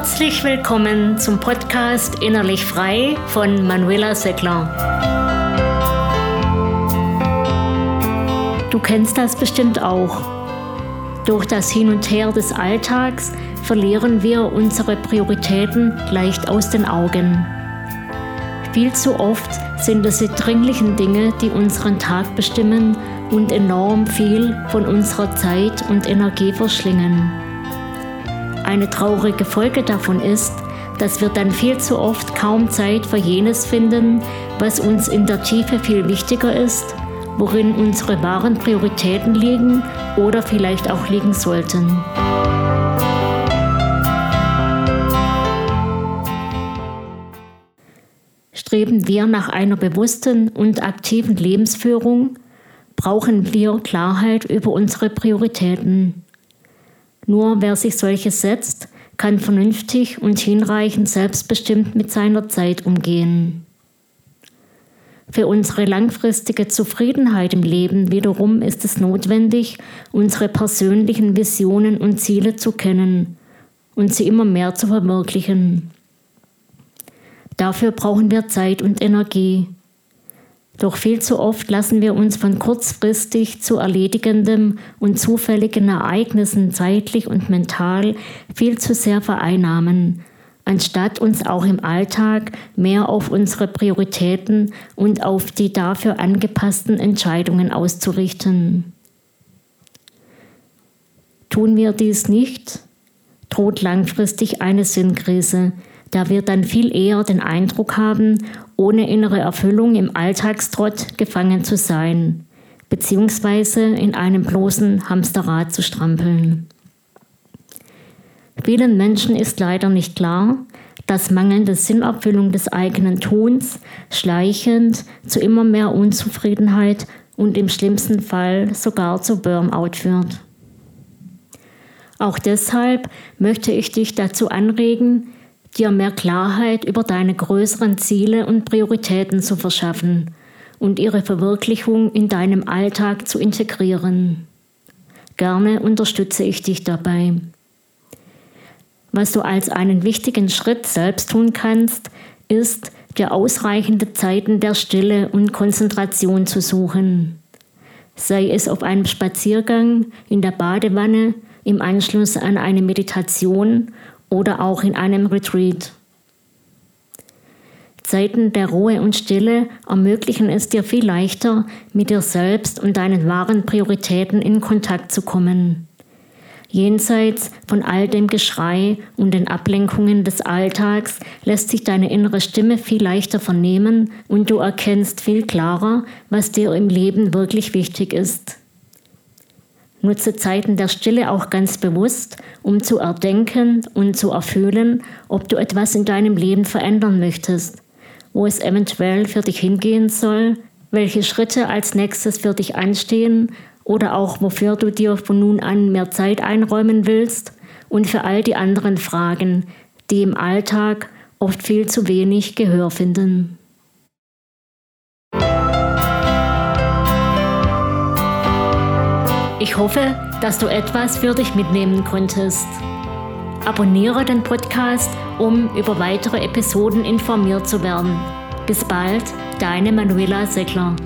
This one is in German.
Herzlich willkommen zum Podcast Innerlich Frei von Manuela Seckler. Du kennst das bestimmt auch. Durch das Hin und Her des Alltags verlieren wir unsere Prioritäten leicht aus den Augen. Viel zu oft sind es die dringlichen Dinge, die unseren Tag bestimmen und enorm viel von unserer Zeit und Energie verschlingen. Eine traurige Folge davon ist, dass wir dann viel zu oft kaum Zeit für jenes finden, was uns in der Tiefe viel wichtiger ist, worin unsere wahren Prioritäten liegen oder vielleicht auch liegen sollten. Streben wir nach einer bewussten und aktiven Lebensführung, brauchen wir Klarheit über unsere Prioritäten. Nur wer sich solche setzt, kann vernünftig und hinreichend selbstbestimmt mit seiner Zeit umgehen. Für unsere langfristige Zufriedenheit im Leben wiederum ist es notwendig, unsere persönlichen Visionen und Ziele zu kennen und sie immer mehr zu verwirklichen. Dafür brauchen wir Zeit und Energie. Doch viel zu oft lassen wir uns von kurzfristig zu erledigendem und zufälligen Ereignissen zeitlich und mental viel zu sehr vereinnahmen, anstatt uns auch im Alltag mehr auf unsere Prioritäten und auf die dafür angepassten Entscheidungen auszurichten. Tun wir dies nicht, droht langfristig eine Sinnkrise, da wir dann viel eher den Eindruck haben, ohne innere Erfüllung im Alltagstrott gefangen zu sein, beziehungsweise in einem bloßen Hamsterrad zu strampeln. Vielen Menschen ist leider nicht klar, dass mangelnde Sinnerfüllung des eigenen Tuns schleichend zu immer mehr Unzufriedenheit und im schlimmsten Fall sogar zu Burnout führt. Auch deshalb möchte ich dich dazu anregen, dir mehr Klarheit über deine größeren Ziele und Prioritäten zu verschaffen und ihre Verwirklichung in deinem Alltag zu integrieren. Gerne unterstütze ich dich dabei. Was du als einen wichtigen Schritt selbst tun kannst, ist, dir ausreichende Zeiten der Stille und Konzentration zu suchen. Sei es auf einem Spaziergang, in der Badewanne, im Anschluss an eine Meditation oder auch in einem Retreat. Zeiten der Ruhe und Stille ermöglichen es dir viel leichter, mit dir selbst und deinen wahren Prioritäten in Kontakt zu kommen. Jenseits von all dem Geschrei und den Ablenkungen des Alltags lässt sich deine innere Stimme viel leichter vernehmen und du erkennst viel klarer, was dir im Leben wirklich wichtig ist. Nutze Zeiten der Stille auch ganz bewusst, um zu erdenken und zu erfüllen, ob du etwas in deinem Leben verändern möchtest, wo es eventuell für dich hingehen soll, welche Schritte als nächstes für dich anstehen oder auch wofür du dir von nun an mehr Zeit einräumen willst und für all die anderen Fragen, die im Alltag oft viel zu wenig Gehör finden. Ich hoffe, dass du etwas für dich mitnehmen konntest. Abonniere den Podcast, um über weitere Episoden informiert zu werden. Bis bald, deine Manuela Seckler.